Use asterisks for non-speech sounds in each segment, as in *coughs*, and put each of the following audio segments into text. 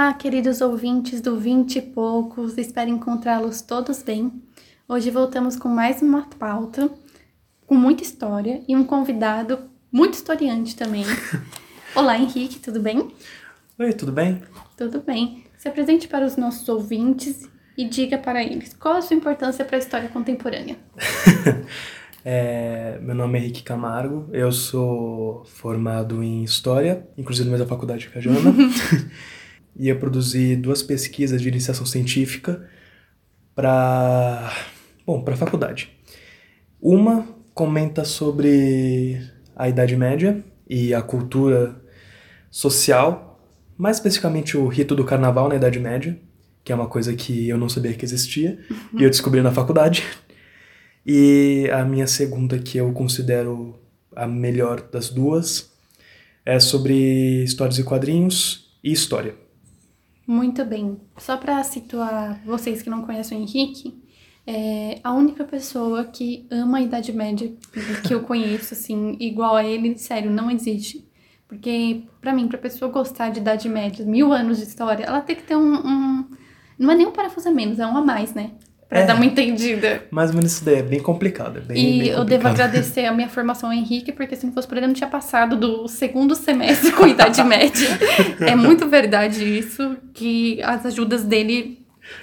Olá, queridos ouvintes do Vinte e Poucos, espero encontrá-los todos bem. Hoje voltamos com mais uma pauta, com muita história e um convidado muito historiante também. *laughs* Olá, Henrique, tudo bem? Oi, tudo bem? Tudo bem. Se apresente para os nossos ouvintes e diga para eles qual a sua importância para a história contemporânea. *laughs* é, meu nome é Henrique Camargo, eu sou formado em História, inclusive na mesma faculdade que a Jana. *laughs* e eu produzi duas pesquisas de iniciação científica para bom para a faculdade. Uma comenta sobre a Idade Média e a cultura social, mais especificamente o rito do carnaval na Idade Média, que é uma coisa que eu não sabia que existia e eu descobri na faculdade. E a minha segunda, que eu considero a melhor das duas, é sobre histórias e quadrinhos e história. Muito bem. Só para situar vocês que não conhecem o Henrique, é a única pessoa que ama a Idade Média que eu conheço, assim, igual a ele, sério, não existe. Porque, para mim, pra pessoa gostar de Idade Média, mil anos de história, ela tem que ter um. um... Não é nem um parafuso a menos, é um a mais, né? Pra É. dar uma entendida. Mais ou menos isso daí, é bem complicado. É bem, E bem eu devo complicado. agradecer a minha formação ao Henrique, porque se não fosse por ele, eu não tinha passado do segundo semestre *laughs* com Idade Média. É muito verdade isso, que as ajudas dele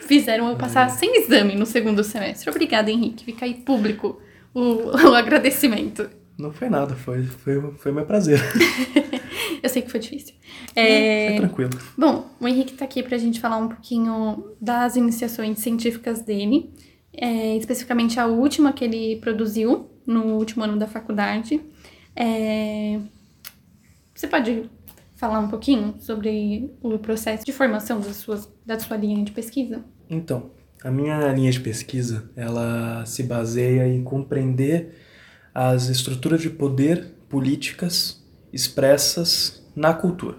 fizeram eu passar sem exame no segundo semestre. Obrigada, Henrique. Fica aí público o, *laughs* o agradecimento. Não foi nada, foi, foi, foi meu prazer. *laughs* *laughs* Eu sei que foi difícil. É, Foi tranquilo. Bom, o Henrique tá aqui pra gente falar um pouquinho das iniciações científicas dele, é, especificamente a última que ele produziu no último ano da faculdade. É, Você pode falar um pouquinho sobre o processo de formação das suas, da sua linha de pesquisa? Então, a minha linha de pesquisa, ela se baseia em compreender as estruturas de poder políticas expressas na cultura.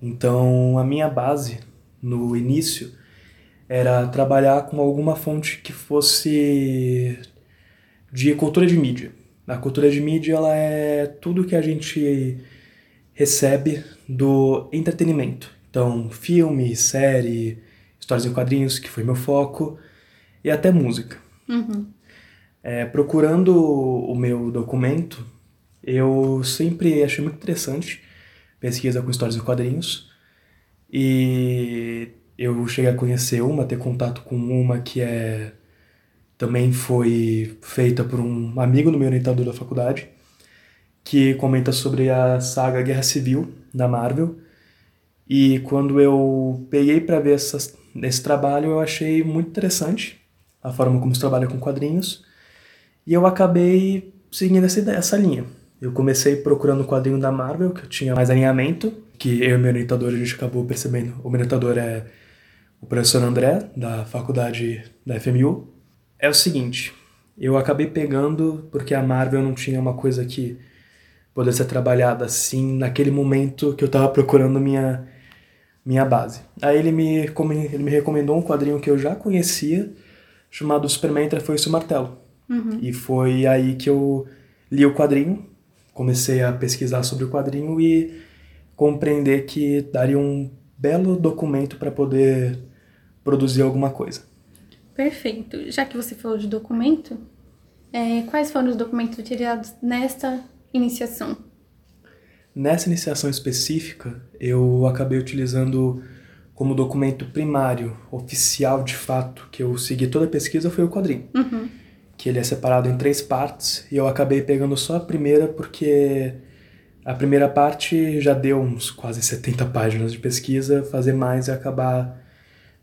Então, a minha base no início era trabalhar com alguma fonte que fosse de cultura de mídia. A cultura de mídia ela é tudo que a gente recebe do entretenimento. Então, filme, série, histórias em quadrinhos, que foi meu foco, e até música. Uhum. É, procurando o meu documento, eu sempre achei muito interessante pesquisa com histórias em quadrinhos, e eu cheguei a conhecer uma, ter contato com uma que é também foi feita por um amigo do meu orientador da faculdade, que comenta sobre a saga Guerra Civil da Marvel. E quando eu peguei para ver esse trabalho, eu achei muito interessante a forma como se trabalha com quadrinhos. E eu acabei seguindo essa, ideia- essa linha. Eu comecei procurando o quadrinho da Marvel, que eu tinha mais alinhamento, que eu e meu orientador a gente acabou percebendo. O meu orientador é o professor André, da faculdade da FMU. É o seguinte, eu acabei pegando porque a Marvel não tinha uma coisa que pudesse ser trabalhada assim naquele momento que eu tava procurando minha minha base. Aí ele me, ele me recomendou um quadrinho que eu já conhecia, chamado Superman Entre a Foice e o Martelo. E foi aí que eu li o quadrinho, comecei a pesquisar sobre o quadrinho e compreender que daria um belo documento para poder produzir alguma coisa. Perfeito. Já que você falou de documento, é, quais foram os documentos utilizados nesta iniciação? Nessa iniciação específica, eu acabei utilizando como documento primário, oficial de fato, que eu segui toda a pesquisa, foi o quadrinho. Uhum. Que ele é separado em três partes, e eu acabei pegando só a primeira porque a primeira parte já deu uns quase 70 páginas de pesquisa, fazer mais e acabar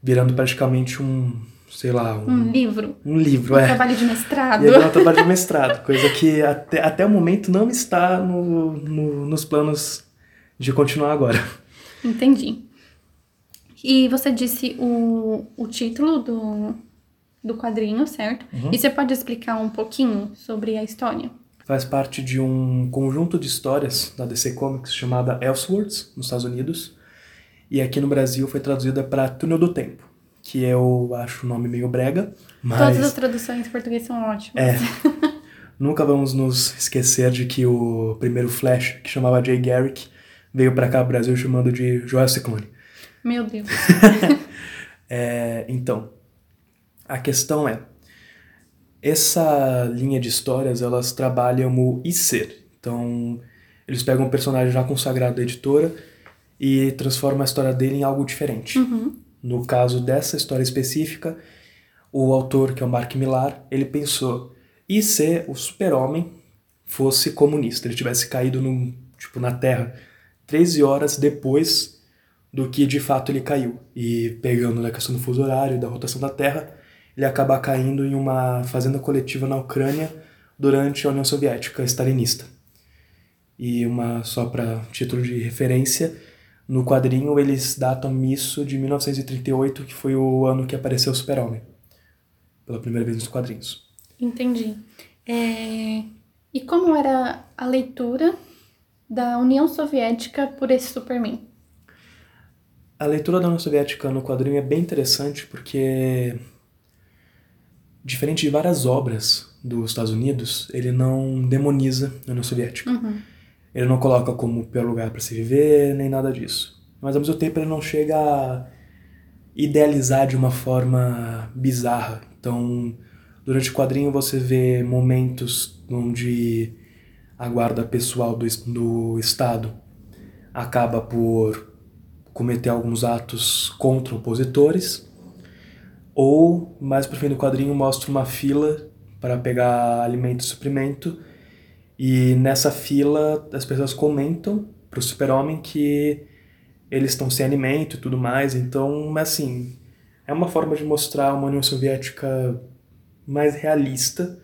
virando praticamente um, sei lá, um, Um livro, um livro, um é. trabalho de mestrado. E agora eu trabalho de mestrado, coisa que até, até o momento não está no, no- nos planos de continuar agora. Entendi. E você disse o, o título do, do quadrinho, certo? E você pode explicar um pouquinho sobre a história? Faz parte de um conjunto de histórias da DC Comics chamada Elseworlds, nos Estados Unidos, e aqui no Brasil foi traduzida para Túnel do Tempo, que eu acho o nome meio brega, mas Todas as traduções em português são ótimas. É. *laughs* nunca vamos nos esquecer de que o primeiro Flash, que chamava Jay Garrick, veio para cá pro Brasil chamando de Joel Ciclone. Meu Deus. *laughs* É, então, a questão é, essa linha de histórias, elas trabalham o e ser. Então, eles pegam um personagem já consagrado da editora e transformam a história dele em algo diferente. Uhum. No caso dessa história específica, o autor, que é o Mark Millar, ele pensou, e se o super-homem fosse comunista, ele tivesse caído no, tipo, na Terra 13 horas depois do que de fato ele caiu. E pegando na questão do fuso horário, da rotação da Terra, ele acaba caindo em uma fazenda coletiva na Ucrânia durante a União Soviética stalinista. E uma só para título de referência, no quadrinho eles datam isso de 1938, que foi o ano que apareceu o Super-Homem. Pela primeira vez nos quadrinhos. Entendi. É... E como era a leitura da União Soviética por esse Superman? A leitura da União Soviética no quadrinho é bem interessante porque, diferente de várias obras dos Estados Unidos, ele não demoniza a União Soviética. Uhum. Ele não coloca como o pior lugar para se viver, nem nada disso. Mas ao mesmo tempo ele não chega a idealizar de uma forma bizarra. Então, durante o quadrinho você vê momentos onde a guarda pessoal do, do Estado acaba por cometer alguns atos contra opositores, ou mais pro fim do quadrinho mostra uma fila para pegar alimento e suprimento, e nessa fila as pessoas comentam pro super-homem que eles estão sem alimento e tudo mais, então, assim, é uma forma de mostrar uma União Soviética mais realista,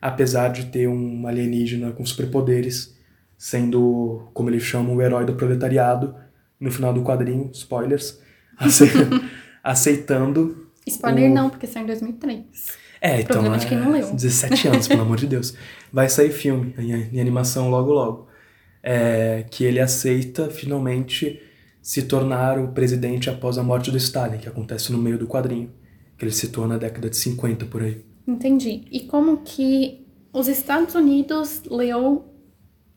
apesar de ter um alienígena com superpoderes, sendo, como eles chamam, o herói do proletariado, no final do quadrinho, spoilers, *laughs* aceitando. Spoiler o... não, porque saiu em 2003. É, então. Problema de quem não é leu. 17 anos, pelo amor de Deus. Vai sair filme em, animação logo logo. É, que ele aceita finalmente se tornar o presidente após a morte do Stalin, que acontece no meio do quadrinho, que ele se torna na década de 50 por aí. Entendi. E como que os Estados Unidos leu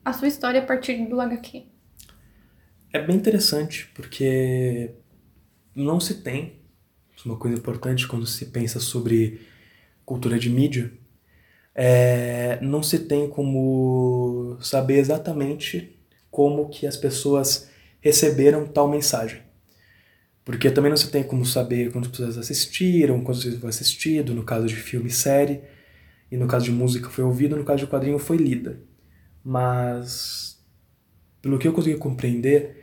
a sua história a partir do HQ? É bem interessante, porque não se tem, é uma coisa importante quando se pensa sobre cultura de mídia, é, não se tem como saber exatamente como que as pessoas receberam tal mensagem. Porque também não se tem como saber quantas pessoas assistiram, quantas vezes foi assistido, no caso de filme e série, e no caso de música foi ouvido, no caso de quadrinho foi lida. Mas, pelo que eu consegui compreender,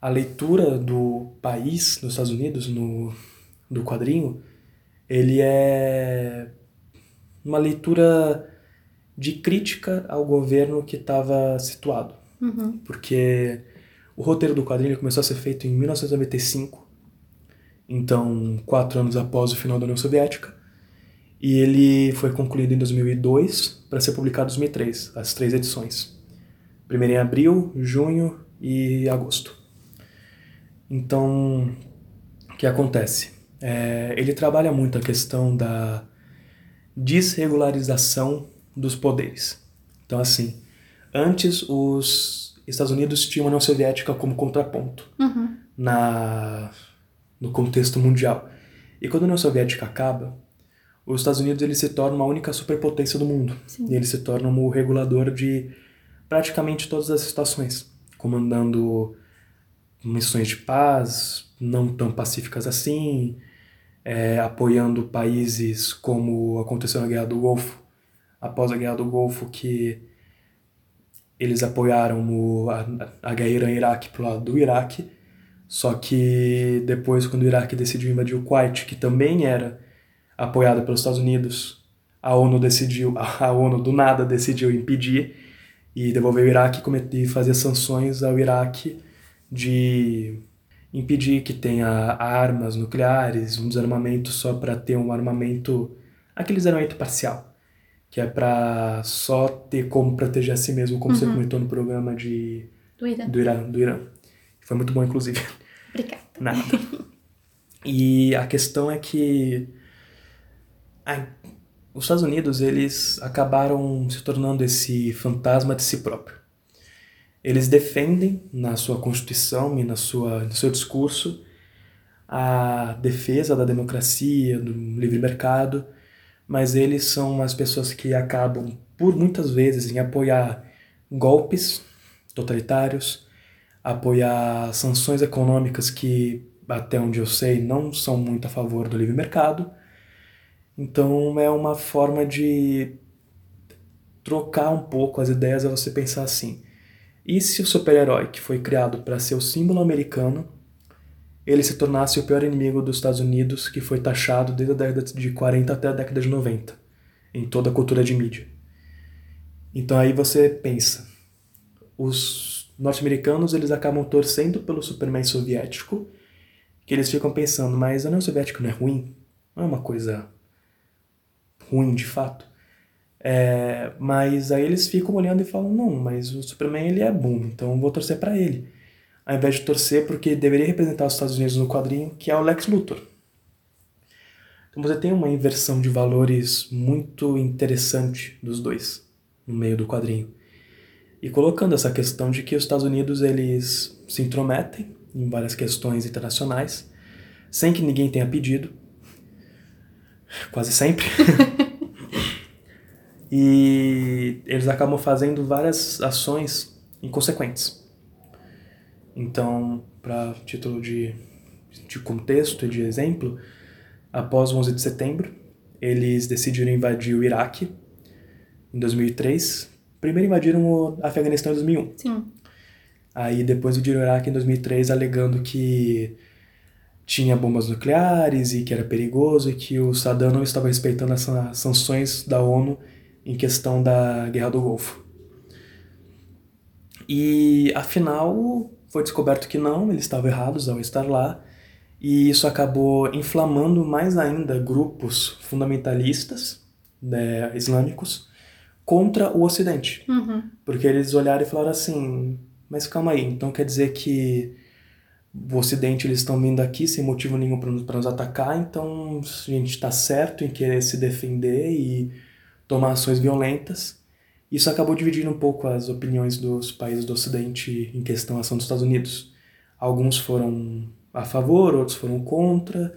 a leitura do país, dos Estados Unidos, no, do quadrinho, ele é uma leitura de crítica ao governo que estava situado. Uhum. Porque o roteiro do quadrinho começou a ser feito em 1995, então quatro anos após o final da União Soviética, e ele foi concluído em 2002 para ser publicado em 2003, as três edições. Primeiro em abril, junho e agosto. Então, o que acontece? É, ele trabalha muito a questão da desregularização dos poderes. Então, assim, antes os Estados Unidos tinham a União Soviética como contraponto Uhum. na no contexto mundial. E quando a União Soviética acaba, os Estados Unidos ele se torna a única superpotência do mundo. Sim. E ele se torna o regulador de praticamente todas as situações, comandando missões de paz, não tão pacíficas assim, é, apoiando países como aconteceu na Guerra do Golfo, após a Guerra do Golfo, que eles apoiaram o, a, a guerra Irã-Iraque pro lado do Iraque, só que depois, quando o Iraque decidiu invadir o Kuwait, que também era apoiado pelos Estados Unidos, a ONU decidiu, a ONU do nada decidiu impedir e devolver o Iraque e fazer sanções ao Iraque de impedir que tenha armas nucleares, um desarmamento só para ter um armamento, aquele desarmamento parcial, que é para só ter como proteger a si mesmo, como você comentou no programa de Do Irã. do Irã, do Irã. Foi muito bom, inclusive. *laughs* Obrigada. Nada. *laughs* E a questão é que ai, os Estados Unidos eles acabaram se tornando esse fantasma de si próprio. Eles defendem na sua constituição e na sua no seu discurso a defesa da democracia, do livre mercado, mas eles são as pessoas que acabam, por muitas vezes, em apoiar golpes totalitários, apoiar sanções econômicas que, até onde eu sei, não são muito a favor do livre mercado. Então é uma forma de trocar um pouco as ideias é você pensar assim: e se o super-herói que foi criado para ser o símbolo americano, ele se tornasse o pior inimigo dos Estados Unidos, que foi taxado desde a década de 40 até a década de 90, em toda a cultura de mídia. Então aí você pensa, os norte-americanos eles acabam torcendo pelo Superman soviético, que eles ficam pensando, mas a União Soviética não é ruim? Não é uma coisa ruim de fato? É, mas aí eles ficam olhando e falam, não, mas o Superman ele é bom, então vou torcer para ele. Ao invés de torcer porque deveria representar os Estados Unidos no quadrinho, que é o Lex Luthor. Então você tem uma inversão de valores muito interessante dos dois no meio do quadrinho. E colocando essa questão de que os Estados Unidos eles se intrometem em várias questões internacionais, sem que ninguém tenha pedido, quase sempre. *laughs* e eles acabam fazendo várias ações inconsequentes. Então, para título de, de contexto e de exemplo, após o 11 de setembro, eles decidiram invadir o Iraque em 2003. Primeiro invadiram o Afeganistão em 2001. Sim. Aí depois invadiram o Iraque em 2003, alegando que tinha bombas nucleares e que era perigoso e que o Saddam não estava respeitando as sanções da ONU em questão da Guerra do Golfo. E afinal foi descoberto que não, eles estavam errados ao estar lá, e isso acabou inflamando mais ainda grupos fundamentalistas né, islâmicos contra o Ocidente. Uhum. Porque eles olharam e falaram assim: mas calma aí, então quer dizer que o Ocidente eles estão vindo aqui sem motivo nenhum para nos atacar, então a gente está certo em querer se defender e tomar ações violentas. Isso acabou dividindo um pouco as opiniões dos países do Ocidente em questão à ação dos Estados Unidos. Alguns foram a favor, outros foram contra.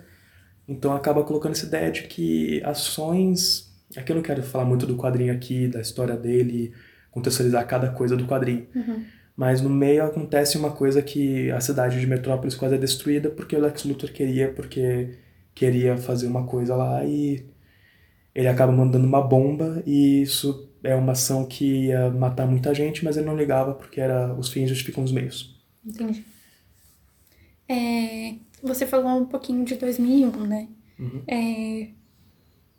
Então acaba colocando essa ideia de que ações. Aqui eu não quero falar muito do quadrinho aqui, da história dele, contextualizar cada coisa do quadrinho. Uhum. Mas no meio acontece uma coisa que a cidade de Metrópolis quase é destruída porque o Lex Luthor queria, porque queria fazer uma coisa lá e ele acaba mandando uma bomba e isso é uma ação que ia matar muita gente, mas ele não ligava porque era os fins justificam os meios. Entendi. É, você falou um pouquinho de 2001, né? Uhum. É,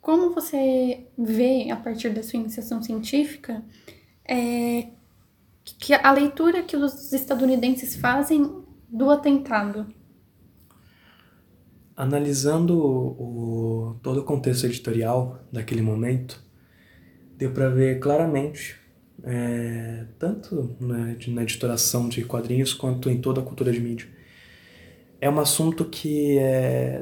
como você vê, a partir da sua iniciação científica, é, que a leitura que os estadunidenses fazem do atentado? Analisando o, todo o contexto editorial daquele momento, deu para ver claramente, é, tanto na, na editoração de quadrinhos quanto em toda a cultura de mídia, é um assunto que é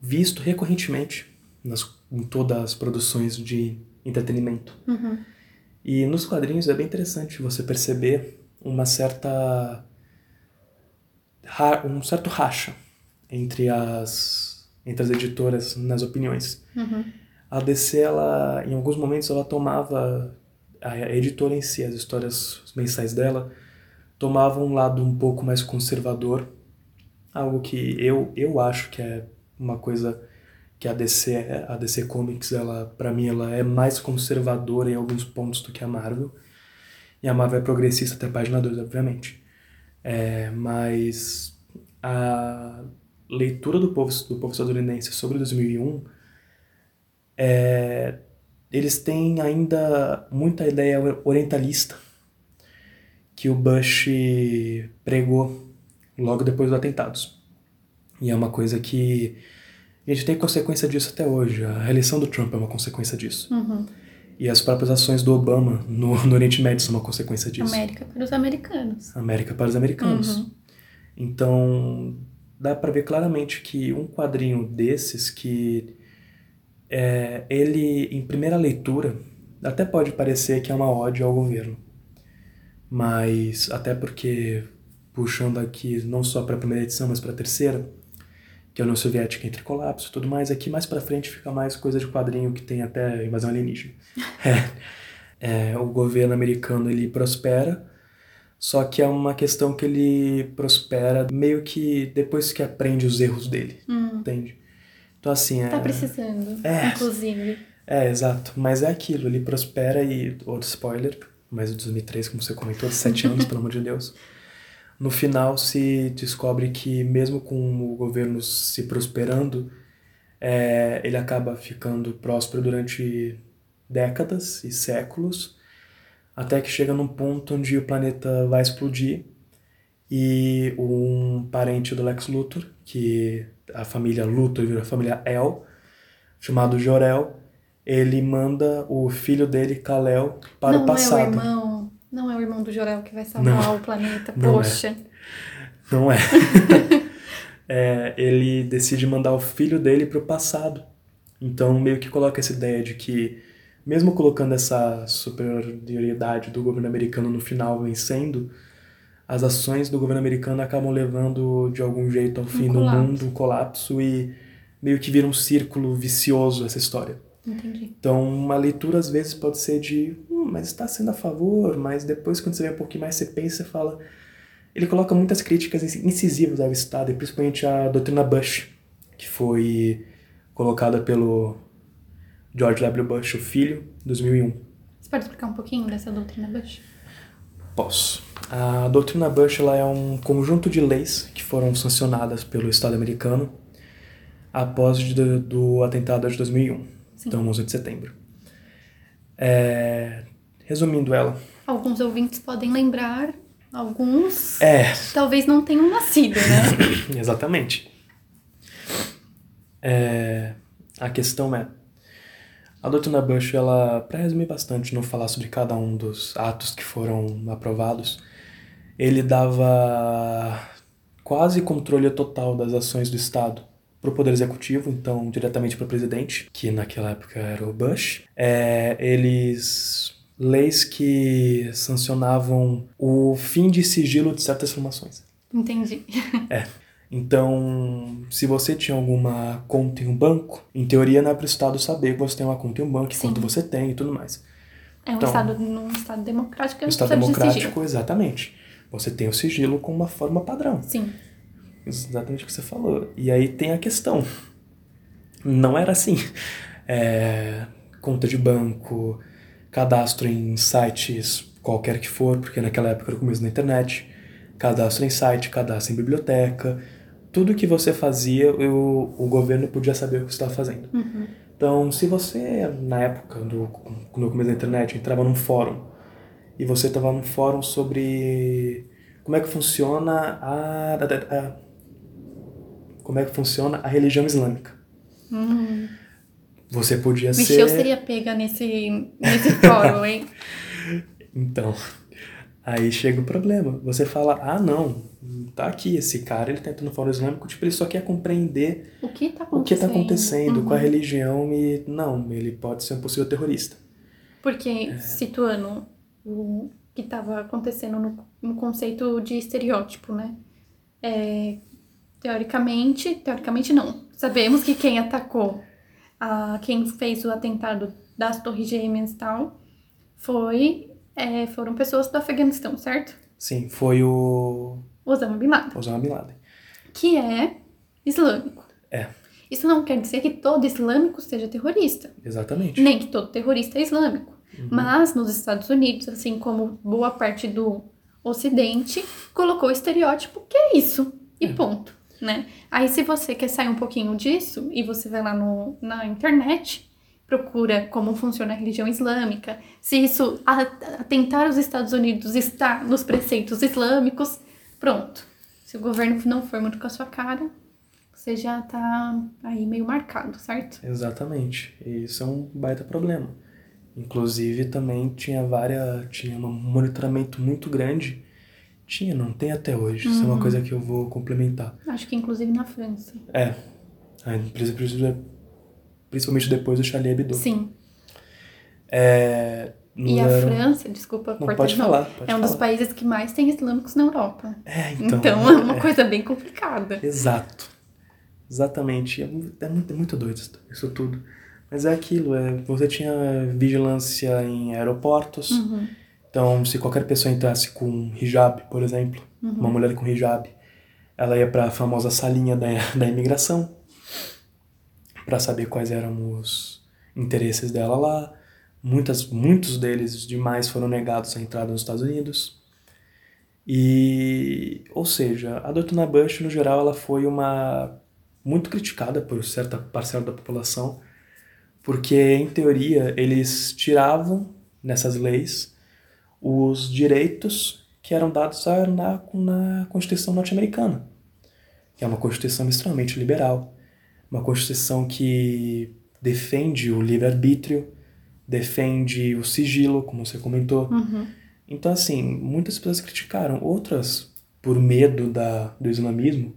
visto recorrentemente nas, em todas as produções de entretenimento. Uhum. E nos quadrinhos é bem interessante você perceber uma certa um certo racha entre as entre as editoras nas opiniões. Uhum. A DC ela em alguns momentos ela tomava a editora em si, as histórias mensais dela tomavam um lado um pouco mais conservador, algo que eu eu acho que é uma coisa que a DC, a DC Comics, ela, para mim, ela é mais conservadora em alguns pontos do que a Marvel. E a Marvel é progressista até a página 2, obviamente. É, mas a leitura do povo, do povo estadunidense sobre 2001, é, eles têm ainda muita ideia orientalista que o Bush pregou logo depois dos atentados. E é uma coisa que a gente tem consequência disso até hoje. A reeleição do Trump é uma consequência disso. Uhum. E as próprias ações do Obama no, no Oriente Médio são uma consequência disso. América para os americanos. América para os americanos. Uhum. Então, dá para ver claramente que um quadrinho desses que é, ele, em primeira leitura, até pode parecer que é uma ódio ao governo. Mas, até porque, puxando aqui não só para a primeira edição, mas para a terceira, que é a União Soviética entre colapso e tudo mais. Aqui mais pra frente fica mais coisa de quadrinho que tem até invasão alienígena. *laughs* é, é, o governo americano ele prospera, só que é uma questão que ele prospera meio que depois que aprende os erros dele, Hum, entende? Então assim, é... tá precisando, É. inclusive. É, exato. Mas é aquilo, ele prospera e. Outro spoiler, mas o 2003, como você comentou, de 7 anos, pelo amor de Deus. No final se descobre que, mesmo com o governo se prosperando, é, ele acaba ficando próspero durante décadas e séculos, até que chega num ponto onde o planeta vai explodir e um parente do Lex Luthor, que a família Luthor virou a família El, chamado Jor-El, ele manda o filho dele, Kal-El, para não o passado. é o irmão, não é o irmão do Jorel que vai salvar Não. o planeta, Não é. poxa. Não é. *laughs* É, ele decide mandar o filho dele para o passado. Então, meio que coloca essa ideia de que, mesmo colocando essa superioridade do governo americano no final vencendo, as ações do governo americano acabam levando de algum jeito ao fim do colapso. mundo, um colapso, e meio que vira um círculo vicioso essa história. Entendi. Então, uma leitura às vezes pode ser de, hum, mas está sendo a favor, mas depois quando você vê um pouquinho mais, você pensa e fala. Ele coloca muitas críticas incisivas ao Estado, e principalmente à doutrina Bush, que foi colocada pelo George W. Bush, o filho, em 2001. Você pode explicar um pouquinho dessa doutrina Bush? Posso. A doutrina Bush ela é um conjunto de leis que foram sancionadas pelo Estado americano após do, do atentado de 2001, Sim. então 11 de setembro. É, resumindo ela, Alguns ouvintes podem lembrar, alguns é, talvez não tenham nascido, né? *coughs* Exatamente. É, a questão é, a doutrina Bush, ela, para resumir bastante, não falar sobre cada um dos atos que foram aprovados, ele dava quase controle total das ações do Estado para o Poder Executivo, então diretamente para o presidente, que naquela época era o Bush. É, eles leis que sancionavam o fim de sigilo de certas informações. Entendi. Então, se você tinha alguma conta em um banco, em teoria não é para o Estado saber que você tem uma conta em um banco, Sim. quanto você tem e tudo mais. É um Então, estado, num estado democrático, é um Estado de democrático, exatamente. Você tem o sigilo com uma forma padrão. Sim. Exatamente o que você falou. E aí tem a questão. Não era assim. É, conta de banco, cadastro em sites, qualquer que for, porque naquela época era o começo da internet. Cadastro em site, cadastro em biblioteca. Tudo que você fazia, o, o governo podia saber o que você estava fazendo. Uhum. Então, se você, na época, do, no começo da internet, entrava num fórum e você estava num fórum sobre como é que funciona a, a- a- como é que funciona a religião islâmica. Hum. Você podia Vixe, ser eu seria pega nesse, nesse fórum, hein? *laughs* Então, aí chega o problema. Você fala: "Ah, não, tá aqui esse cara, ele tá entrando no fórum islâmico, tipo, ele só quer compreender O que tá o que acontecendo? tá acontecendo com a Uhum. religião e não, ele pode ser um possível terrorista". Porque, situando o que estava acontecendo no, no conceito de estereótipo, né? É, teoricamente, teoricamente não. Sabemos que quem atacou, a, quem fez o atentado das Torres Gêmeas e tal, foi, é, foram pessoas do Afeganistão, certo? Sim, foi o Osama Bin Laden, Osama Bin Laden. que é islâmico. É. Isso não quer dizer que todo islâmico seja terrorista. Exatamente. Nem que todo terrorista é islâmico. Uhum. Mas nos Estados Unidos, assim como boa parte do Ocidente, colocou o estereótipo que é isso. E É. ponto. Né? Aí, se você quer sair um pouquinho disso e você vai lá no, na internet, procura como funciona a religião islâmica, se isso atentar os Estados Unidos está nos preceitos islâmicos, pronto. Se o governo não for muito com a sua cara, você já tá aí meio marcado, certo? Exatamente. E isso é um baita problema. Inclusive também tinha várias. tinha um monitoramento muito grande. Tinha, não tem até hoje. Isso é uma Uhum. coisa que eu vou complementar. Acho que inclusive na França. É. A empresa precisa- Principalmente depois do Charlie Hebdo. Sim. É. E a não França, desculpa, Não, pode de novo, falar. Pode é um dos falar. países que mais tem islâmicos na Europa. É, então. *laughs* Então, é uma é. coisa bem complicada. Exato. Exatamente. É, é muito, é muito doido isso- tudo. Mas é aquilo, é, você tinha vigilância em aeroportos. Uhum. Então, se qualquer pessoa entrasse com hijab, por exemplo, uma mulher com hijab, ela ia para a famosa salinha da, *laughs* da imigração para saber quais eram os interesses dela lá. Muitas, muitos deles demais foram negados a entrada nos Estados Unidos. E, ou seja, a doutrina Bush, no geral, ela foi uma muito criticada por certa parcela da população, porque, em teoria, eles tiravam nessas leis os direitos que eram dados na, na Constituição norte-americana, que é uma Constituição extremamente liberal, uma Constituição que defende o livre-arbítrio, defende o sigilo, como você comentou. Uhum. Então, assim, muitas pessoas criticaram, outras por medo da, do islamismo,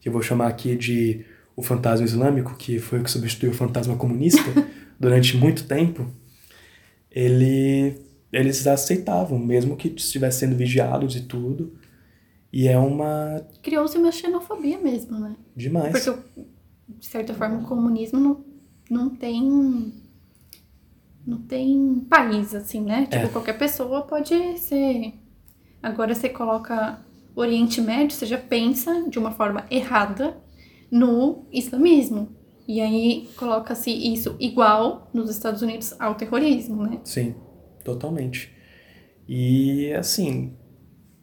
que eu vou chamar aqui de o fantasma islâmico, que foi o que substituiu o fantasma comunista *laughs* durante muito tempo, ele, eles aceitavam, mesmo que estivessem sendo vigiados e tudo. E é uma. Criou-se uma xenofobia mesmo, né? demais. Porque, de certa forma, o comunismo não, não tem. Não tem país, assim, né? Tipo, É. qualquer pessoa pode ser. Agora você coloca Oriente Médio, você já pensa de uma forma errada no islamismo. E aí coloca-se isso igual nos Estados Unidos ao terrorismo, né? Sim, totalmente. E assim,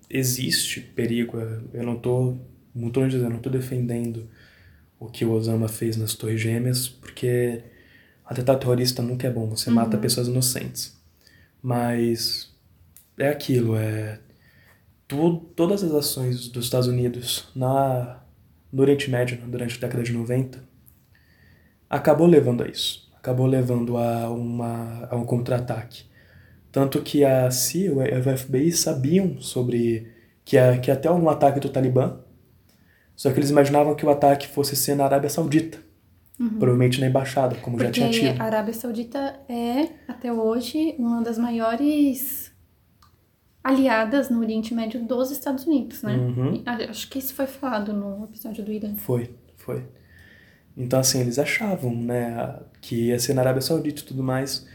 existe perigo. Eu não tô, de dizer, eu não tô defendendo o que o Osama fez nas Torres Gêmeas, porque atentado terrorista nunca é bom, você mata pessoas inocentes. Mas é aquilo, é tu, todas as ações dos Estados Unidos na no Oriente Médio durante a década de 90 acabou levando a isso. Acabou levando a, uma, a um contra-ataque. Tanto que a CIA e o FBI sabiam sobre que, a, que até um ataque do Talibã, só que eles imaginavam que o ataque fosse ser na Arábia Saudita. Provavelmente na embaixada, como já tinha Porque tido. a Arábia Saudita é, até hoje, uma das maiores aliadas no Oriente Médio dos Estados Unidos, né? Uhum. Acho que isso foi falado no episódio do Irã. Foi, foi. Então, assim, eles achavam, né, que ia ser na Arábia Saudita e tudo mais,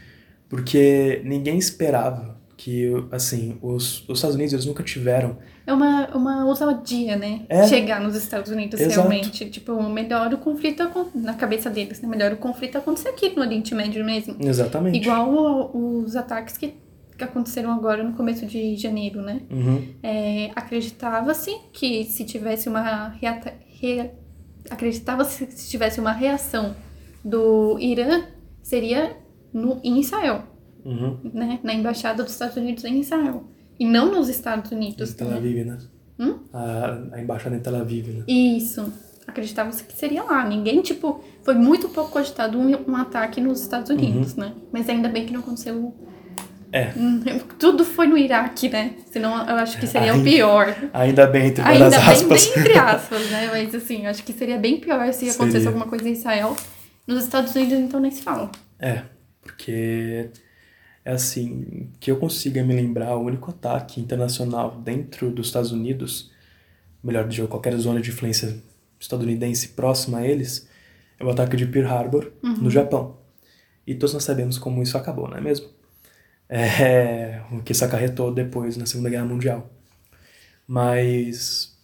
porque ninguém esperava que, assim, os, os Estados Unidos, eles nunca tiveram É uma, uma ousadia, né? É. Chegar nos Estados Unidos Exato. realmente. Tipo, melhor o conflito na cabeça deles, né? Melhor o conflito acontecer aqui no Oriente Médio mesmo. exatamente. Igual os ataques que, que aconteceram agora no começo de janeiro, né? Uhum, É, acreditava-se que se tivesse uma reata- re- acreditava-se que se tivesse uma reação do Irã seria no em Israel, uhum. né, na embaixada dos Estados Unidos em Israel e não nos Estados Unidos. Em Tel né? Aviv, né? Hum? A, a embaixada em Tel Aviv, né? Isso. Acreditava-se que seria lá. Ninguém, tipo, foi muito pouco cogitado um, um ataque nos Estados Unidos, né? Mas ainda bem que não aconteceu. Uhum. É. *laughs* Tudo foi no Iraque, né? Senão eu acho que seria o Ainda- pior. Ainda bem, entre Ainda bem, aspas. bem entre aspas, né? Mas assim, acho que seria bem pior se acontecesse Seria. alguma coisa em Israel. Nos Estados Unidos, então, nem se fala. É, porque assim, que eu consiga me lembrar, o único ataque internacional dentro dos Estados Unidos, melhor de qualquer zona de influência estadunidense próxima a eles, é o ataque de Pearl Harbor, no Japão. E todos nós sabemos como isso acabou, não é mesmo? É, *laughs* o que isso acarretou depois na Segunda Guerra Mundial. Mas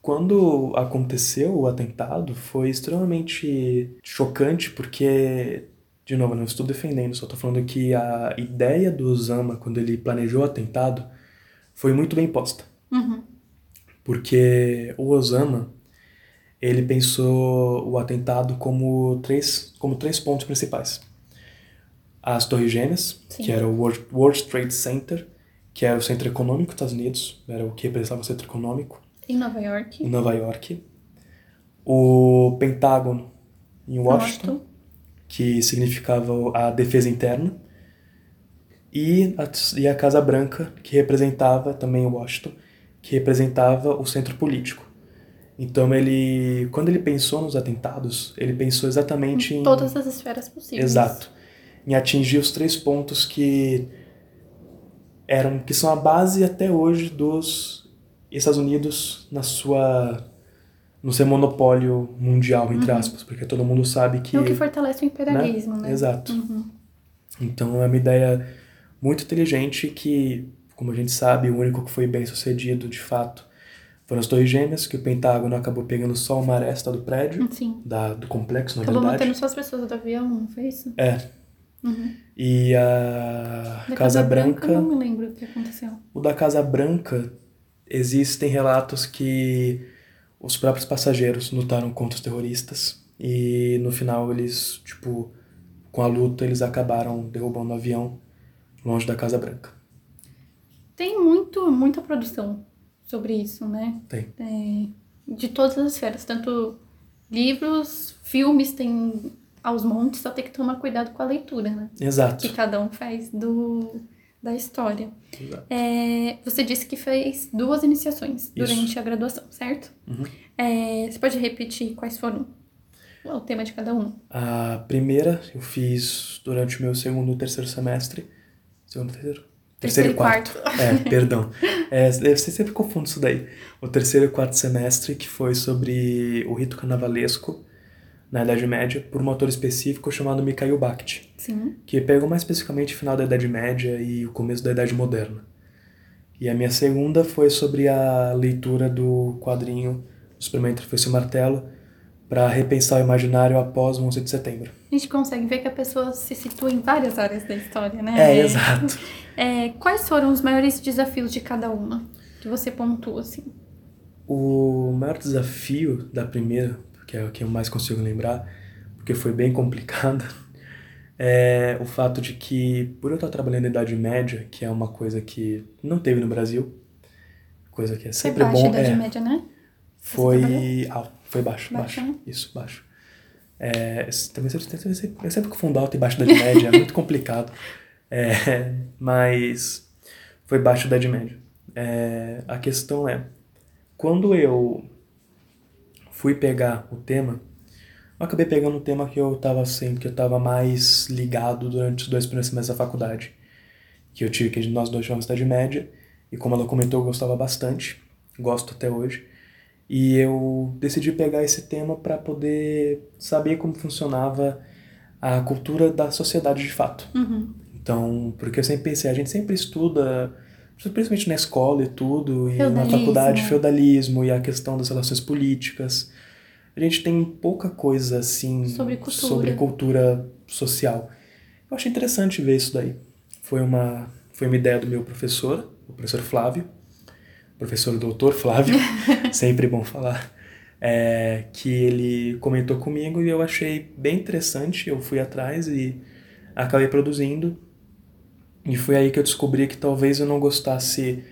quando aconteceu o atentado, foi extremamente chocante, porque, de novo, não estou defendendo, só estou falando que a ideia do Osama, quando ele planejou o atentado, foi muito bem posta. Uhum. Porque o Osama, ele pensou o atentado como três, como três pontos principais. As Torres Gêmeas, Sim. que era o World, World Trade Center, que era o centro econômico dos Estados Unidos, era o que representava o centro econômico, Em Nova York. em Nova York. O Pentágono, em Washington, Washington. Que significava a defesa interna. E a, e a Casa Branca, que representava também Washington, que representava o centro político. Então ele, quando ele pensou nos atentados, ele pensou exatamente em Todas as esferas possíveis. Exato. Em atingir os três pontos que eram que são a base até hoje dos Estados Unidos na sua não ser monopólio mundial, entre uhum. aspas, porque todo mundo sabe que. É o que fortalece o imperialismo, né? né? Exato. Uhum. Então é uma ideia muito inteligente que, como a gente sabe, o único que foi bem sucedido de fato foram as Torres Gêmeas, que o Pentágono acabou pegando só uma aresta do prédio, Sim. Da, do complexo, na acabou verdade. Acabou matando só as pessoas do avião, não foi isso? É. Uhum. E a da Casa, Branca, Branca. Não me lembro o que aconteceu. O da Casa Branca, existem relatos que os próprios passageiros lutaram contra os terroristas e no final eles, tipo, com a luta, eles acabaram derrubando o avião longe da Casa Branca. Tem muito, muita produção sobre isso, né? Tem. É, de todas as esferas, tanto livros, filmes, tem aos montes, só tem que tomar cuidado com a leitura, né? Exato. Que cada um faz do, da história. É, você disse que fez duas iniciações durante Isso. a graduação, certo? Uhum. É, você pode repetir quais foram o tema de cada um? A primeira eu fiz durante o meu segundo e terceiro semestre. Segundo, terceiro? Terceiro, terceiro e quarto. quarto. É, perdão. É, eu sempre confundo isso daí. O terceiro e quarto semestre, que foi sobre o rito carnavalesco na Idade Média, por um autor específico chamado Mikhail Bakhtin. Sim. Que pegou mais especificamente o final da Idade Média e o começo da Idade Moderna. E a minha segunda foi sobre a leitura do quadrinho O Experimento foi seu martelo, para repensar o imaginário após o 11 de setembro. A gente consegue ver que a pessoa se situa em várias áreas da história, né? É, exato. *laughs* É, quais foram os maiores desafios de cada uma que você pontua, assim? O maior desafio da primeira, que é o que eu mais consigo lembrar, porque foi bem complicada, *laughs* é o fato de que, por eu estar trabalhando na Idade Média, que é uma coisa que não teve no Brasil, coisa que é sempre foi bom. Idade é, Média, né? Foi alto, foi baixo, Baixo, baixo. né? Isso, baixo. É, também sempre, sempre, sempre, eu sempre confundo alto e baixo da Idade Média, é muito *laughs* complicado. É, mas foi baixo da Idade Média. É, a questão é, quando eu fui pegar o tema, eu acabei pegando um tema que eu estava sempre, que eu estava mais ligado durante os dois primeiros semestres da faculdade, que eu tive, que nós dois chamamos Idade Média, e como ela comentou, eu gostava bastante, gosto até hoje. E eu decidi pegar esse tema para poder saber como funcionava a cultura da sociedade de fato. Uhum. Então, porque eu sempre pensei, a gente sempre estuda, principalmente na escola e tudo, e na faculdade, feudalismo e a questão das relações políticas. A gente tem pouca coisa assim Sobre cultura. sobre cultura social. Eu achei interessante ver isso daí. Foi uma, foi uma ideia do meu professor, o professor Flávio, professor doutor Flávio, *laughs* sempre bom falar, é, que ele comentou comigo e eu achei bem interessante. Eu fui atrás e acabei produzindo. E foi aí que eu descobri que talvez eu não gostasse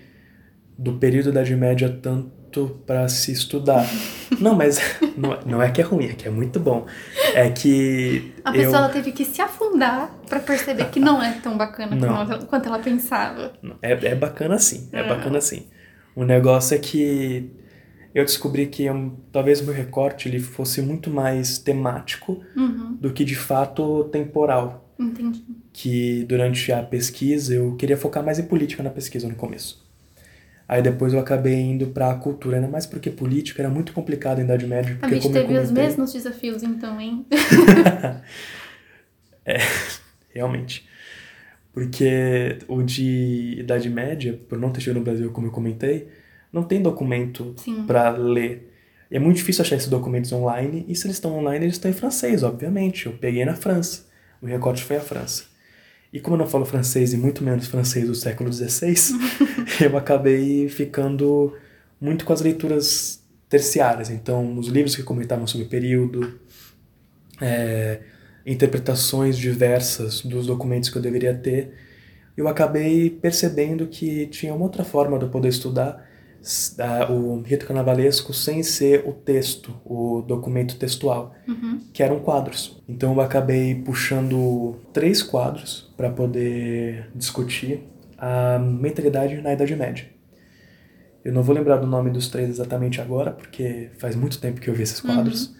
do período da Idade Média tanto para se estudar. *laughs* não, mas *laughs* não, não é que é ruim, é que é muito bom. É que. A eu... pessoa teve que se afundar para perceber que não é tão bacana Não. quanto ela pensava. É, é bacana sim, é É. bacana sim. O negócio é que eu descobri que um, talvez o meu recorte ele fosse muito mais temático Uhum, do que de fato temporal. Entendi. Que durante a pesquisa eu queria focar mais em política na pesquisa no começo. Aí depois eu acabei indo pra cultura, ainda mais porque política era muito complicado em Idade Média. A Porque gente como eu teve os comentei- mesmos desafios então, hein? *laughs* Realmente. Porque o de Idade Média, por não ter chegado no Brasil, como eu comentei, não tem documento para ler. E é muito difícil achar esses documentos online, e se eles estão online, eles estão em francês, obviamente. Eu peguei na França. O recorte foi a França. E como eu não falo francês, e muito menos francês do século XVI, *laughs* eu acabei ficando muito com as leituras terciárias. Então, os livros que comentavam sobre o período, é, interpretações diversas dos documentos que eu deveria ter, eu acabei percebendo que tinha uma outra forma de eu poder estudar s- a- o rito carnavalesco sem ser o texto, o documento textual, Uhum. que eram quadros. Então eu acabei puxando três quadros para poder discutir a mentalidade na Idade Média. Eu não vou lembrar do nome dos três exatamente agora, porque faz muito tempo que eu vi esses quadros.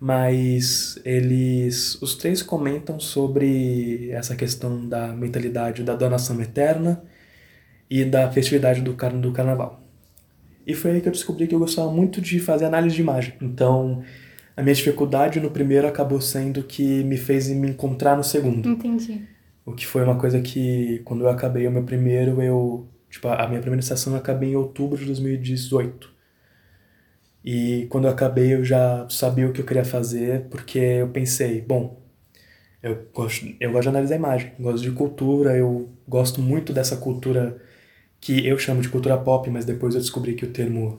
Mas eles, os três comentam sobre essa questão da mentalidade da donação eterna e da festividade do, car do carnaval. E foi aí que eu descobri que eu gostava muito de fazer análise de imagem. Então, a minha dificuldade no primeiro acabou sendo que me fez me encontrar no segundo. Entendi. O que foi uma coisa que, quando eu acabei o meu primeiro, eu. Tipo, a minha primeira estação eu acabei em outubro de 2018. E quando eu acabei, eu já sabia o que eu queria fazer, porque eu pensei, bom, eu gosto, eu gosto de analisar imagem, gosto de cultura, eu gosto muito dessa cultura que eu chamo de cultura pop, mas depois eu descobri que o termo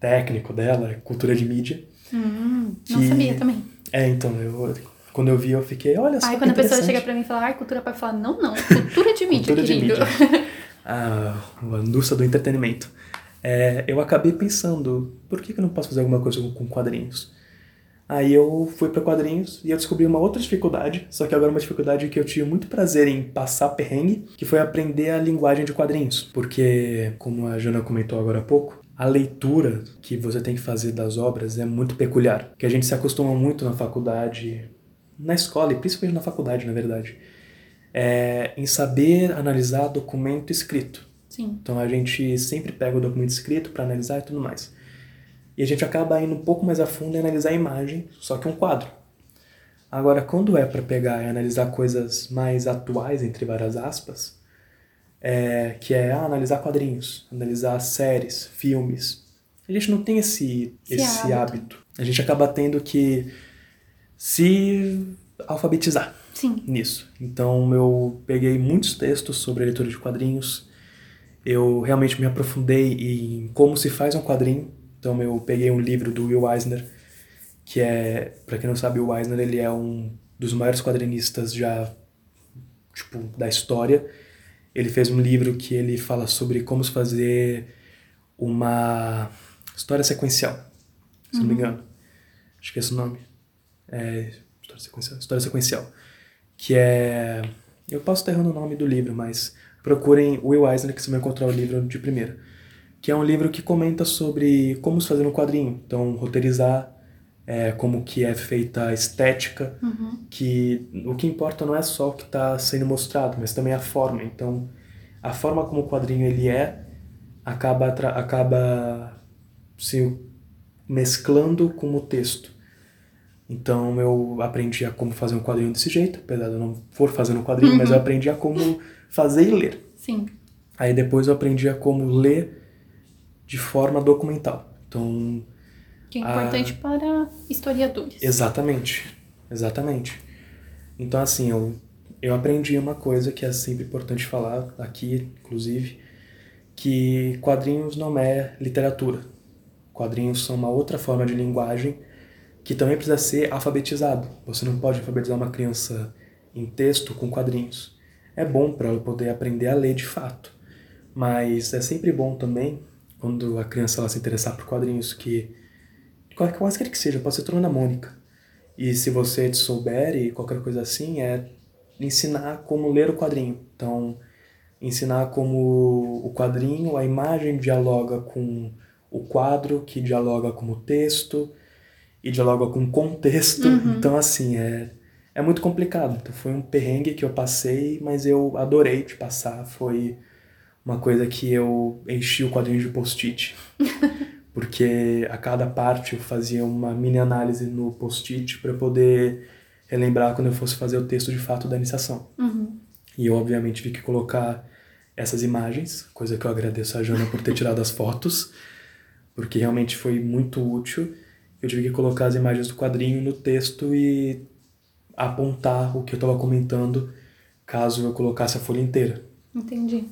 técnico dela é cultura de mídia. Hum, não sabia também. É, então, eu, quando eu vi, eu fiquei, olha só. Aí que quando a pessoa chega pra mim e fala, ah, cultura pop, eu falo, não, não, cultura de *laughs* mídia, Cultura de querido. mídia. *laughs* a, a indústria do entretenimento. É, eu acabei pensando, por que, que eu não posso fazer alguma coisa com, com quadrinhos? Aí eu fui para quadrinhos e eu descobri uma outra dificuldade, só que agora uma dificuldade que eu tive muito prazer em passar perrengue, que foi aprender a linguagem de quadrinhos. Porque, como a Jana comentou agora há pouco, a leitura que você tem que fazer das obras é muito peculiar. Que a gente se acostuma muito na faculdade, na escola e principalmente na faculdade, na verdade, é, em saber analisar documento escrito. Sim. Então a gente sempre pega o documento escrito para analisar e tudo mais. E a gente acaba indo um pouco mais a fundo e analisar a imagem, só que um quadro. Agora, quando é para pegar e analisar coisas mais atuais, entre várias aspas, é, que é ah, analisar quadrinhos, analisar séries, filmes, a gente não tem esse, Esse esse hábito. hábito. A gente acaba tendo que se alfabetizar Sim. nisso. Então eu peguei muitos textos sobre a leitura de quadrinhos. Eu realmente me aprofundei em como se faz um quadrinho. Então eu peguei um livro do Will Eisner, que é, para quem não sabe, o Eisner ele é um dos maiores quadrinistas já tipo da história. Ele fez um livro que ele fala sobre como se fazer uma história sequencial, se não me engano. Acho que é esse o nome. É, história sequencial. História sequencial. Que é. Eu posso estar errando o nome do livro, mas procurem Will Eisner que você vai encontrar o livro de primeira. Que é um livro que comenta sobre como se fazer um quadrinho. Então, roteirizar, é, como que é feita a estética, que o que importa não é só o que está sendo mostrado, mas também a forma. Então, a forma como o quadrinho ele é acaba, acaba se mesclando com o texto. Então eu aprendi a como fazer um quadrinho desse jeito, apesar de eu não for fazendo um quadrinho, mas eu aprendi a como fazer e ler. Sim. Aí depois eu aprendi a como ler de forma documental. Então, Que é importante para historiadores. exatamente, exatamente. Então assim, eu, eu aprendi uma coisa que é sempre importante falar aqui, inclusive, que quadrinhos não é literatura. Quadrinhos são uma outra forma de linguagem que também precisa ser alfabetizado. Você não pode alfabetizar uma criança em texto com quadrinhos. É bom para ela poder aprender a ler de fato, mas é sempre bom também quando a criança ela se interessar por quadrinhos que qualquer qualquer que seja, pode ser Turma da Mônica. E se você souber e qualquer coisa assim, é ensinar como ler o quadrinho. Então, ensinar como o quadrinho, a imagem dialoga com o quadro, que dialoga com o texto, e dialoga com o contexto. Então, assim, é, é muito complicado. Então, foi um perrengue que eu passei, mas eu adorei de passar. Foi uma coisa que eu enchi o quadrinho de post-it. *laughs* Porque a cada parte eu fazia uma mini análise no post-it para poder relembrar quando eu fosse fazer o texto de fato da iniciação. Uhum. E eu, obviamente, tive que colocar essas imagens, coisa que eu agradeço a Jana por ter *laughs* tirado as fotos, porque realmente foi muito útil. Eu tive que colocar as imagens do quadrinho no texto e apontar o que eu estava comentando, caso eu colocasse a folha inteira. Entendi.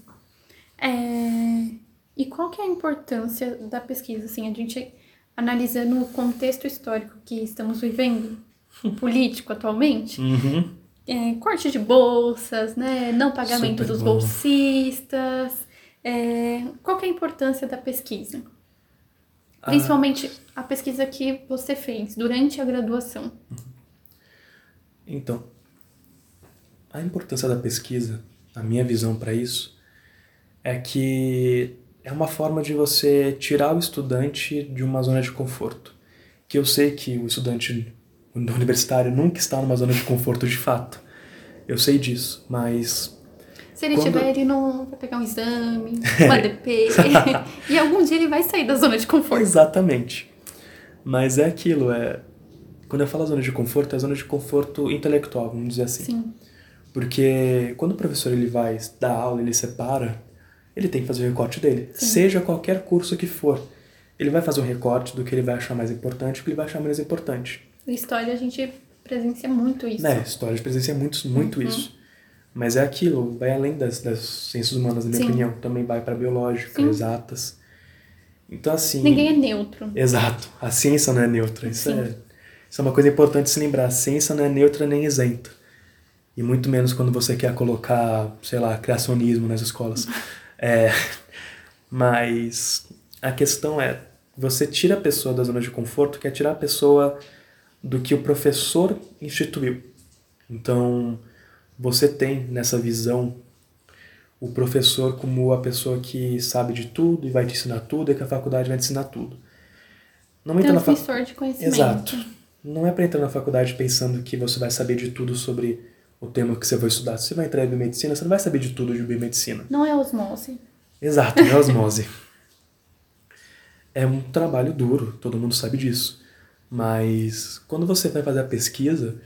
É, E qual que é a importância da pesquisa? Assim, a gente analisando o contexto histórico que estamos vivendo, *laughs* político atualmente, Uhum. é, corte de bolsas, né, não pagamento Super dos bom. bolsistas. é, Qual que é a importância da pesquisa? Ah. Principalmente a pesquisa que você fez durante a graduação. Então, a importância da pesquisa, a minha visão para isso, é que é uma forma de você tirar o estudante de uma zona de conforto. Que eu sei que o estudante universitário nunca está numa zona de conforto de fato. Eu sei disso, mas Se ele Quando- tiver, ele não vai pegar um exame, *laughs* uma DP. *laughs* e algum dia ele vai sair da zona de conforto. Exatamente. Mas é aquilo, é. Quando eu falo zona de conforto, é zona de conforto intelectual, vamos dizer assim. Sim. Porque quando o professor ele vai dar aula, ele separa, ele tem que fazer o recorte dele. Sim. Seja qualquer curso que for. Ele vai fazer um recorte do que ele vai achar mais importante e do que ele vai achar menos importante. Na história a gente presencia muito isso. Né, história de presença é muito, muito Uhum. isso. Mas é aquilo, vai além das, das ciências humanas, na minha Sim. opinião. Também vai para biológica, Sim. exatas. Então, assim. Ninguém é neutro. Exato. A ciência não é neutra. Isso é, isso é uma coisa importante se lembrar. A ciência não é neutra nem isenta. E muito menos quando você quer colocar, sei lá, criacionismo nas escolas. *laughs* É, *laughs* mas a questão é, você tira a pessoa da zona de conforto, quer tirar a pessoa do que o professor instituiu. Então, você tem nessa visão o professor como a pessoa que sabe de tudo e vai te ensinar tudo e que a faculdade vai te ensinar tudo. Não entra na faculdade. Transmissor de conhecimento. Exato. Não é para entrar na faculdade pensando que você vai saber de tudo sobre o tema que você vai estudar. Se você vai entrar em biomedicina, você não vai saber de tudo de biomedicina. Não é osmose. Exato, não é *laughs* osmose. é um trabalho duro, todo mundo sabe disso. Mas quando você vai fazer a pesquisa,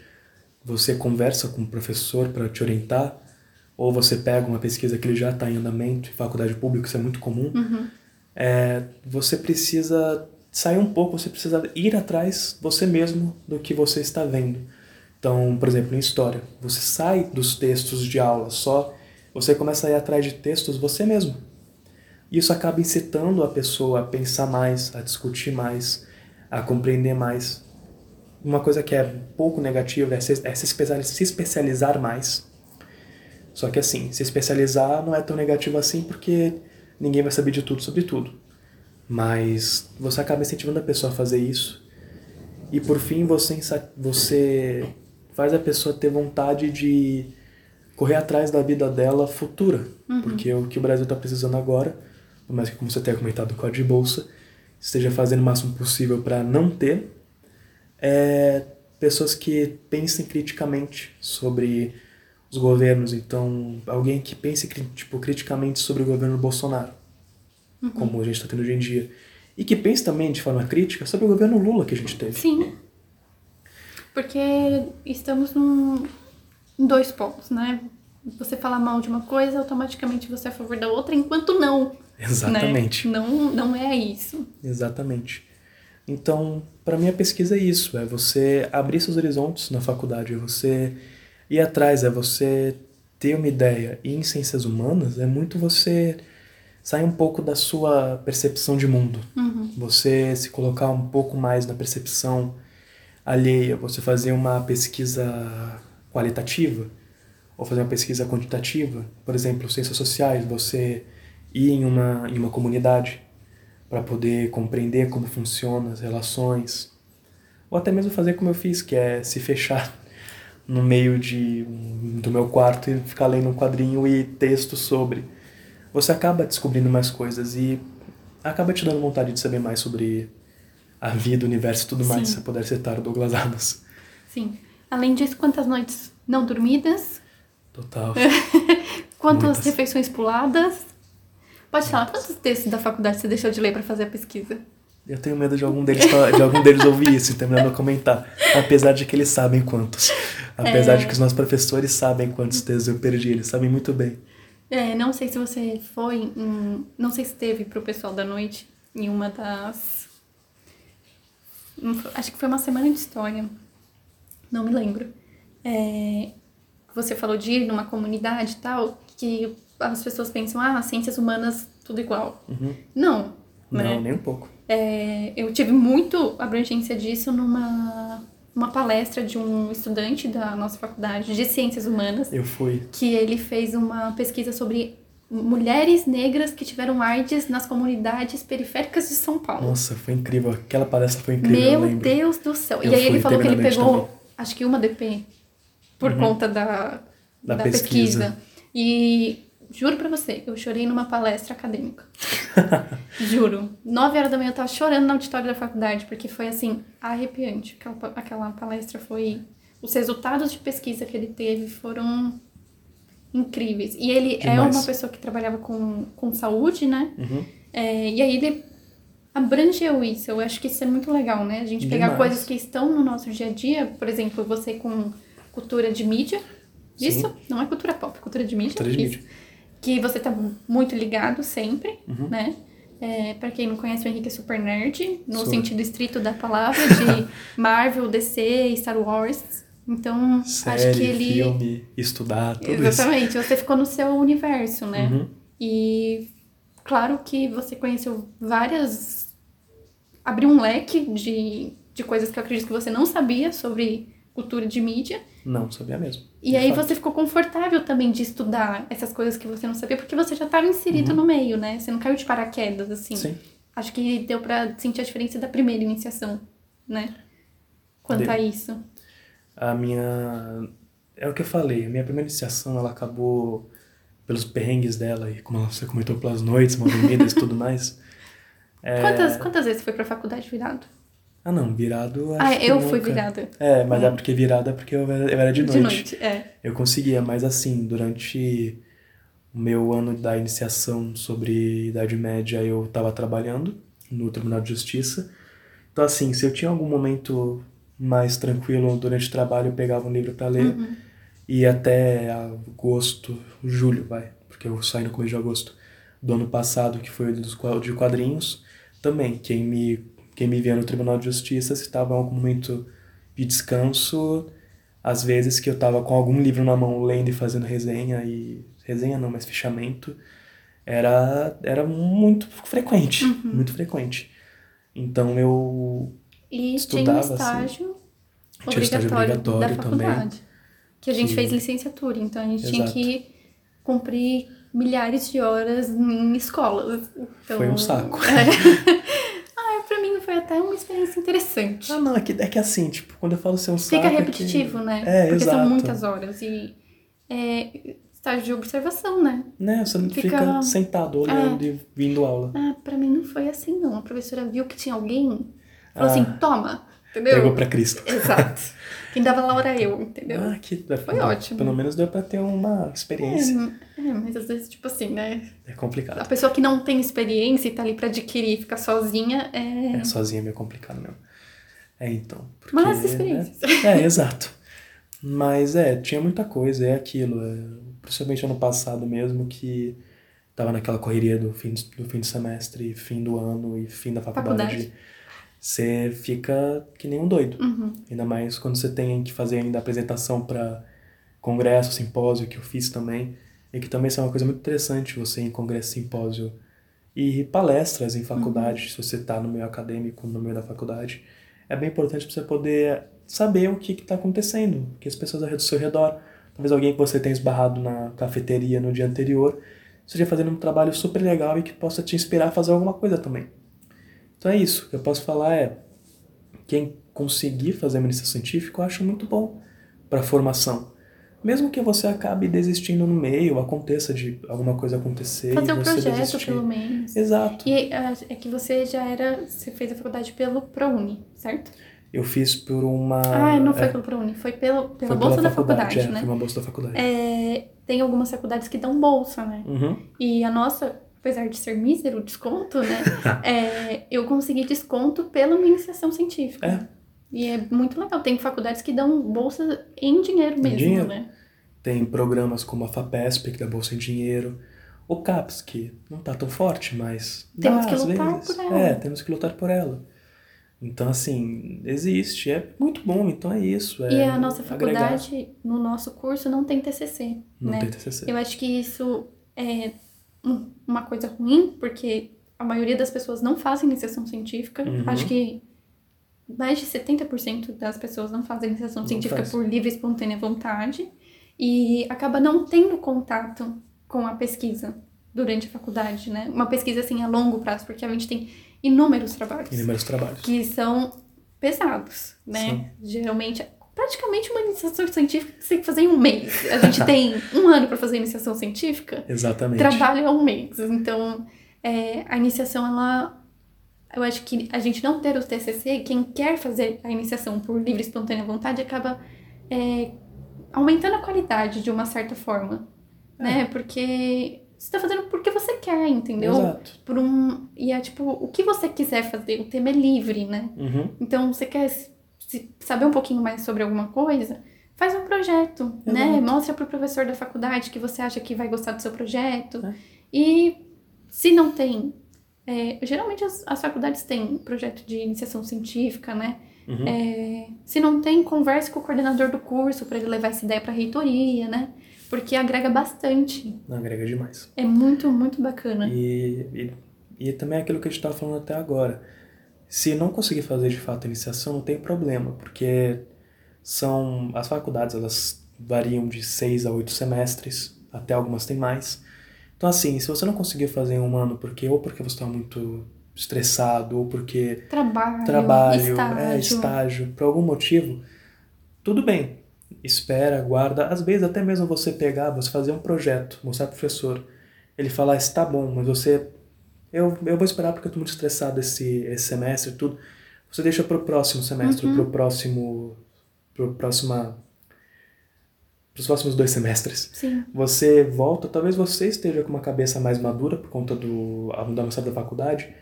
você conversa com o professor para te orientar, ou você pega uma pesquisa que ele já está em andamento, em faculdade pública, isso é muito comum, Uhum. é, você precisa sair um pouco, você precisa ir atrás você mesmo do que você está vendo. Então, por exemplo, em história, você sai dos textos de aula só, você começa a ir atrás de textos você mesmo. Isso acaba incitando a pessoa a pensar mais, a discutir mais, a compreender mais. Uma coisa que é pouco negativa é se, é se especiali- se especializar mais. Só que assim, se especializar não é tão negativo assim porque ninguém vai saber de tudo sobre tudo. Mas você acaba incentivando a pessoa a fazer isso. E por fim você, você faz a pessoa ter vontade de correr atrás da vida dela futura. Porque o que o Brasil está precisando agora, por mais que, como você tenha comentado, o código de bolsa, esteja fazendo o máximo possível para não ter, é pessoas que pensem criticamente sobre os governos. Então, alguém que pense tipo, criticamente sobre o governo Bolsonaro, como a gente está tendo hoje em dia. E que pense também de forma crítica sobre o governo Lula que a gente teve. Sim. Porque estamos num, em dois polos, né? Você falar mal de uma coisa, automaticamente você é a favor da outra, enquanto não. Exatamente. Né? Não, não é isso. Exatamente. Então, para mim a pesquisa é isso, é você abrir seus horizontes na faculdade, é você ir atrás, é você ter uma ideia. E em ciências humanas é muito você sair um pouco da sua percepção de mundo. Uhum. Você se colocar um pouco mais na percepção alheia, você fazer uma pesquisa qualitativa ou fazer uma pesquisa quantitativa, por exemplo, ciências sociais, você ir em uma, em uma comunidade para poder compreender como funcionam as relações, ou até mesmo fazer como eu fiz, que é se fechar *laughs* no meio de, do meu quarto e ficar lendo um quadrinho e texto sobre. Você acaba descobrindo mais coisas e acaba te dando vontade de saber mais sobre a vida, o universo e tudo mais, Sim. se eu puder citar o Douglas Adams. Sim. Além disso, quantas noites não dormidas? Total. *laughs* Quantas Muitas. refeições puladas? Pode falar, quantos textos da faculdade você deixou de ler pra fazer a pesquisa? Eu tenho medo de algum deles, de algum deles ouvir isso e terminar meu comentar. Apesar de que eles sabem quantos. Apesar É. de que os nossos professores sabem quantos textos eu perdi, eles sabem muito bem. É, não sei se você foi, em- não sei se teve pro pessoal da noite em uma das. Acho que foi uma semana de história. Não me lembro. É, você falou de ir numa comunidade e tal, que as pessoas pensam, ah, ciências humanas, tudo igual. Uhum. Não. né? Não, nem um pouco. É, eu tive muito abrangência disso numa uma palestra de um estudante da nossa faculdade de ciências humanas Eu fui. que ele fez uma pesquisa sobre mulheres negras que tiveram AIDS nas comunidades periféricas de São Paulo. Nossa, foi incrível. Aquela palestra foi incrível, eu Meu. Deus do céu. Eu e aí ele falou que ele na pegou, também. acho que uma DP por Uhum. conta da, Da da, pesquisa. pesquisa. E juro pra você, eu chorei numa palestra acadêmica. *laughs* Juro. Nove horas da manhã eu tava chorando no auditório da faculdade, porque foi assim, arrepiante. Aquela, aquela palestra foi. Os resultados de pesquisa que ele teve foram incríveis. E ele é Demais. uma pessoa que trabalhava com, com saúde, né? Uhum. É, e aí ele abrangeu isso. Eu acho que isso é muito legal, né? A gente pegar Demais. coisas que estão no nosso dia a dia, por exemplo, você com cultura de mídia. Isso Sim. não é cultura pop, é cultura de mídia. Cultura de mídia. Que você tá muito ligado sempre, Uhum. né? É, pra quem não conhece, o Henrique é super nerd, no Sou. sentido estrito da palavra, de *laughs* Marvel, DC, Star Wars. Então, Série, acho que ele. filme, estudar, tudo Exatamente, você ficou no seu universo, né? isso. Uhum. E claro que você conheceu várias. abriu um leque de, de coisas que eu acredito que você não sabia sobre cultura de mídia. Não, sabia mesmo. E aí fato. você ficou confortável também de estudar essas coisas que você não sabia, porque você já estava inserido no meio, né? Você não caiu de paraquedas, assim. Uhum. Sim. Acho que deu pra sentir a diferença da primeira iniciação, né? Quanto Deu. a isso. A minha. É o que eu falei, a minha primeira iniciação ela acabou pelos perrengues dela e como você comentou, pelas noites mal dormidas e tudo mais. É. Quantas, quantas vezes você foi pra faculdade virado? Ah, não, virado. Ah, eu fui virada. É, mas é porque virada é porque eu era, eu era de noite. De noite, é. Eu conseguia, mas assim, durante o meu ano da iniciação sobre Idade Média, eu estava trabalhando no Tribunal de Justiça. Então, assim, se eu tinha algum momento mais tranquilo durante o trabalho, eu pegava um livro para ler. Uhum. E até agosto, julho, vai, porque eu saí no começo de agosto do ano passado, que foi o dos de quadrinhos, também, quem me, quem me via no Tribunal de Justiça, se estava em algum momento de descanso, às vezes que eu estava com algum livro na mão, lendo e fazendo resenha, e resenha não, mas fichamento, era, era muito frequente, muito frequente. Então eu E Estudava, tinha um estágio Tinha estágio obrigatório, obrigatório da também. faculdade. Que a gente Que- fez licenciatura, então a gente tinha Exato. que cumprir milhares de horas em escolas. Então, Foi um saco. *laughs* É. *laughs* ah, pra mim foi até uma experiência interessante. Ah, não, é que, é que assim, tipo, quando eu falo ser um saco. Fica é que- repetitivo, né? É, Porque exato. são muitas horas. E é, estágio de observação, né? Né, você não fica, Fica- sentado olhando e vindo aula. Ah, pra mim não foi assim, não. A professora viu que tinha alguém, falou Ah. assim, toma, entendeu? Pegou pra Cristo. *laughs* Exato. Quem dava lá era eu, entendeu? Ah, que Foi ótimo. Pelo menos deu pra ter uma experiência. É, é, mas às vezes, tipo assim, né? É, A complicado. pessoa que não tem experiência e tá ali pra adquirir e fica sozinha é. É, sozinha é meio complicado mesmo. É, então. Porque, Mas experiências. né? É, exato. Mas é, tinha muita coisa, é aquilo. é, principalmente ano passado mesmo, que tava naquela correria do fim, do fim de semestre, fim do ano e fim da faculdade. Faculdade. Você fica que nem um doido. Uhum. Ainda mais quando você tem que fazer ainda apresentação para congresso, simpósio, que eu fiz também. E que também isso é uma coisa muito interessante, você ir em congresso, simpósio e palestras em faculdade, se você está no meio acadêmico, no meio da faculdade. É bem importante para você poder saber o que está acontecendo, o que as pessoas ao seu redor. Talvez alguém que você tenha esbarrado na cafeteria no dia anterior esteja fazendo um trabalho super legal e que possa te inspirar a fazer alguma coisa também. Então é isso. O que eu posso falar é quem conseguir fazer administração científica, eu acho muito bom para formação. Mesmo que você acabe desistindo no meio, aconteça de alguma coisa acontecer Fazer e um você projeto, desistir. pelo menos. Exato. E ah, é que você já era. Você fez a faculdade pelo ProUni, certo? Eu fiz por uma. ah, não foi é, pelo ProUni, foi pelo, pela foi bolsa da faculdade, faculdade, é, né? Foi uma bolsa da faculdade. É, tem algumas faculdades que dão bolsa, né? Uhum. E a nossa, apesar de ser mísero o desconto, né? *laughs* é, eu consegui desconto pela minha iniciação científica. É. E é muito legal. Tem faculdades que dão bolsa em dinheiro mesmo, dinheiro. né? Tem programas como a FAPESP, que dá bolsa em dinheiro. O CAPS, que não tá tão forte, mas. Temos dá, que lutar por ela. É, temos que lutar por ela. Então, assim, existe. É muito bom, então é isso. É e a nossa agregar. faculdade, no nosso curso, não tem TCC, Não né? tem TCC. Eu acho que isso é um- uma coisa ruim, porque a maioria das pessoas não fazem iniciação científica. Uhum. Acho que mais de 70% das pessoas não fazem iniciação Não científica faz. por livre e espontânea vontade e acaba não tendo contato com a pesquisa durante a faculdade, né? Uma pesquisa assim a longo prazo, porque a gente tem inúmeros trabalhos Inúmeros trabalhos. que são pesados, né? Geralmente, praticamente uma iniciação científica você tem que fazer em um mês. A gente tem um ano para fazer iniciação científica, Exatamente. trabalho é um mês. Então, é, a iniciação, ela. Eu acho que a gente não ter o TCC, quem quer fazer a iniciação por livre e espontânea vontade acaba é, aumentando a qualidade de uma certa forma. né? Porque você tá fazendo porque você quer, entendeu? Exato. Por um. E é tipo, o que você quiser fazer, o tema é livre, né? Uhum. Então, você quer saber um pouquinho mais sobre alguma coisa? Faz um projeto, né? Exato. Mostra pro professor da faculdade que você acha que vai gostar do seu projeto. É. E se não tem. é, geralmente as, as faculdades têm projeto de iniciação científica, né? Uhum. É, se não tem, converse com o coordenador do curso para ele levar essa ideia para a reitoria, né? Porque agrega bastante. Não agrega demais. É muito, muito bacana. E, e, e também é aquilo que a gente estava falando até agora. Se não conseguir fazer de fato a iniciação, não tem problema, porque são as faculdades elas variam de seis a oito semestres, até algumas têm mais. Então assim, se você não conseguir fazer em um ano, porque ou porque você está muito estressado, ou porque Trabalho, trabalho, estágio. é, estágio, por algum motivo, tudo bem. Espera, guarda. Às vezes, até mesmo você pegar, você fazer um projeto, mostrar pro professor. Ele falar, está bom, mas você. Eu, eu vou esperar porque eu tô muito estressado esse, esse semestre tudo. Você deixa pro próximo semestre, Uhum. pro próximo. pro próxima. pros próximos dois semestres. Sim. Você volta, talvez você esteja com uma cabeça mais madura por conta do da avançado da faculdade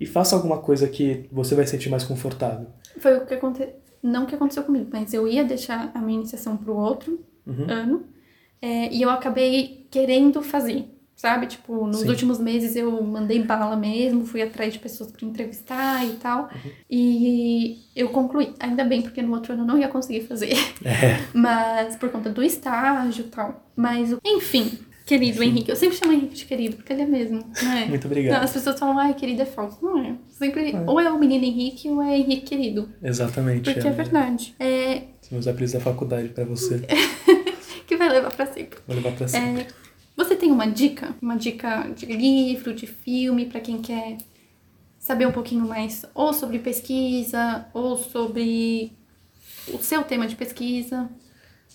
e faça alguma coisa que você vai sentir mais confortável. Foi o que aconteceu. Não que aconteceu comigo, mas eu ia deixar a minha iniciação pro outro Uhum. ano. é, e eu acabei querendo fazer, sabe? Tipo, nos Sim. últimos meses eu mandei bala mesmo, fui atrás de pessoas para entrevistar e tal. Uhum. E eu concluí. Ainda bem, porque no outro ano eu não ia conseguir fazer. *laughs* É, Mas por conta do estágio e tal. Mas, enfim, querido Henrique, eu sempre chamo Henrique de querido, porque ele é mesmo, né? *laughs* muito Não, obrigado. as pessoas falam, ai, querido é falso. Não é. Sempre, É. ou é o menino Henrique ou é Henrique querido. Exatamente. Porque é verdade. É, São meus apelidos da faculdade pra você. *laughs* que vai levar pra sempre. Vou levar pra sempre. É, você tem uma dica? Uma dica de livro, de filme, pra quem quer saber um pouquinho mais ou sobre pesquisa, ou sobre o seu tema de pesquisa?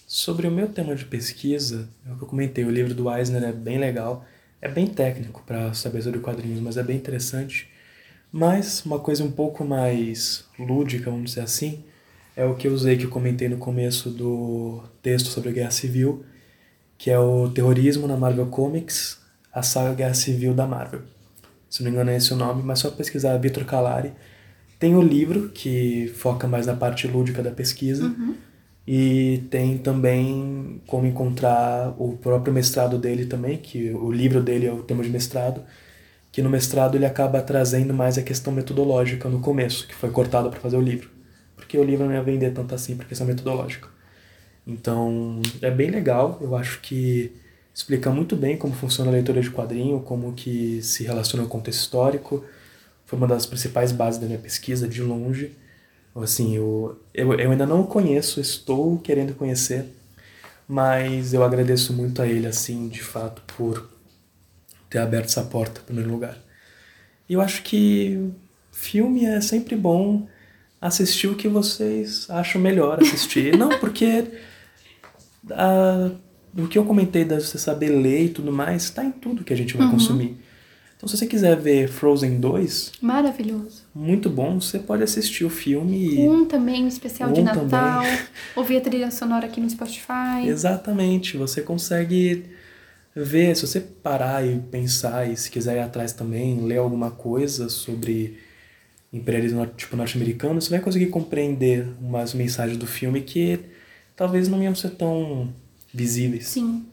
Sobre o meu tema de pesquisa, é o que eu comentei, o livro do Eisner é bem legal. É bem técnico para saber sobre quadrinhos, mas é bem interessante. Mas uma coisa um pouco mais lúdica, vamos dizer assim, é o que eu usei, que eu comentei no começo do texto sobre a Guerra Civil, que é o Terrorismo na Marvel Comics, a saga Guerra Civil da Marvel. Se não me engano é esse o nome, mas só pesquisar Vitor Calari. Tem o livro, que foca mais na parte lúdica da pesquisa, e tem também como encontrar o próprio mestrado dele também, que o livro dele é o tema de mestrado, que no mestrado ele acaba trazendo mais a questão metodológica no começo, que foi cortado para fazer o livro. Porque o livro não ia vender tanto assim por questão metodológica. Então, é bem legal, eu acho que explica muito bem como funciona a leitura de quadrinho, como que se relaciona ao contexto histórico. Foi uma das principais bases da minha pesquisa, de longe. Assim, eu, eu, eu ainda não o conheço, estou querendo conhecer, mas eu agradeço muito a ele, assim, de fato, por ter aberto essa porta, em primeiro lugar. E eu acho que filme é sempre bom assistir o que vocês acham melhor assistir. não, porque ah, o que eu comentei de você saber ler e tudo mais, está em tudo que a gente vai Uhum. consumir. Então, se você quiser ver Frozen 2, Maravilhoso. muito bom, você pode assistir o filme e... Um também, um especial de Um Natal. também. *laughs* Ouvir a trilha sonora aqui no Spotify. Exatamente, você consegue ver, se você parar e pensar e se quiser ir atrás também, ler alguma coisa sobre imperialismo tipo norte-americano, você vai conseguir compreender umas mensagens do filme que talvez não iam ser tão visíveis. Sim.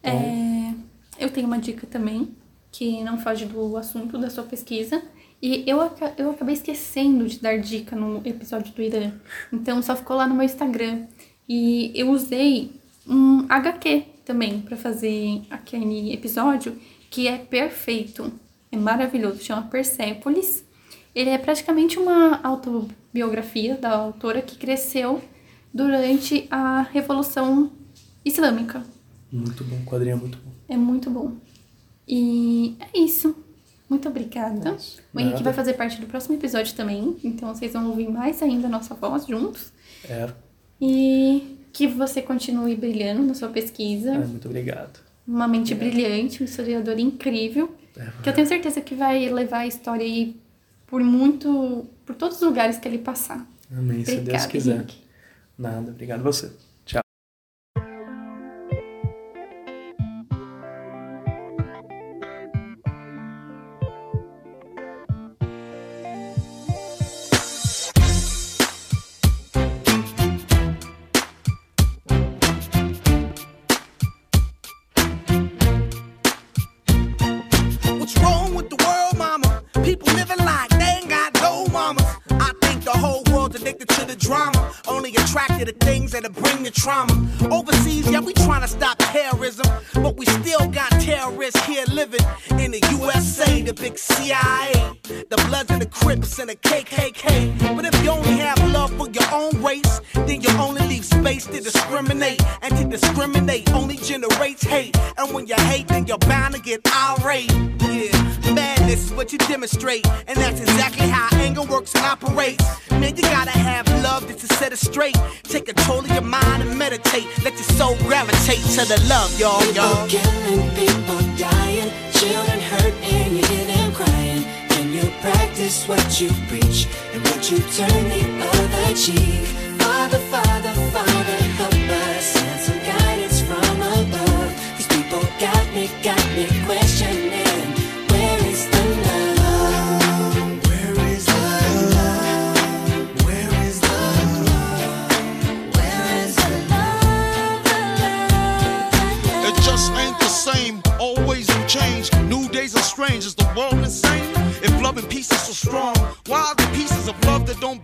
Então- É, eu tenho uma dica também, que não foge do assunto da sua pesquisa. E eu, eu acabei esquecendo de dar dica no episódio do Irã. Então só ficou lá no meu Instagram. E eu usei um HQ também para fazer aquele episódio, que é perfeito. É maravilhoso. Chama Persépolis. Ele é praticamente uma autobiografia da autora que cresceu durante a Revolução Islâmica. Muito bom, o quadrinho é muito bom. É muito bom. E é isso. Muito obrigada. Isso. O Henrique Nada. vai fazer parte do próximo episódio também. Então vocês vão ouvir mais ainda a nossa voz juntos. É, E que você continue brilhando na sua pesquisa. é, muito obrigado. Uma mente brilhante, um historiador incrível. É, Que eu tenho certeza que vai levar a história aí por muito. por todos os lugares que ele passar. amém, se Deus quiser. Henrique. Nada, obrigado a você. Irate. Yeah, madness is what you demonstrate. And that's exactly how anger works and operates. Man, you gotta have love just to set it straight. Take control of your mind and meditate. Let your soul gravitate to the love, y'all, y'all. People killing, people dying, children hurt, and you hear them crying. When you practice what you preach, and what you turn the other cheek. Father, Father, If love and peace is so strong, why are the pieces of love that don't?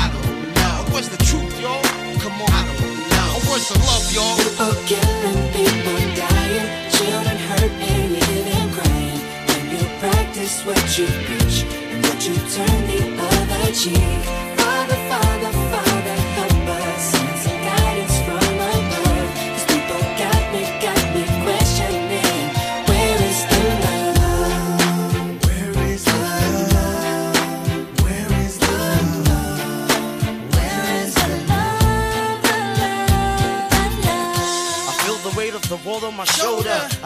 I don't know. Where's the truth, y'all? Come on. I don't know. Where's the love, y'all? People killing, people dying, children hurt, and you crying. When you practice what you preach, and what you turn the other cheek. Father, Father, Father,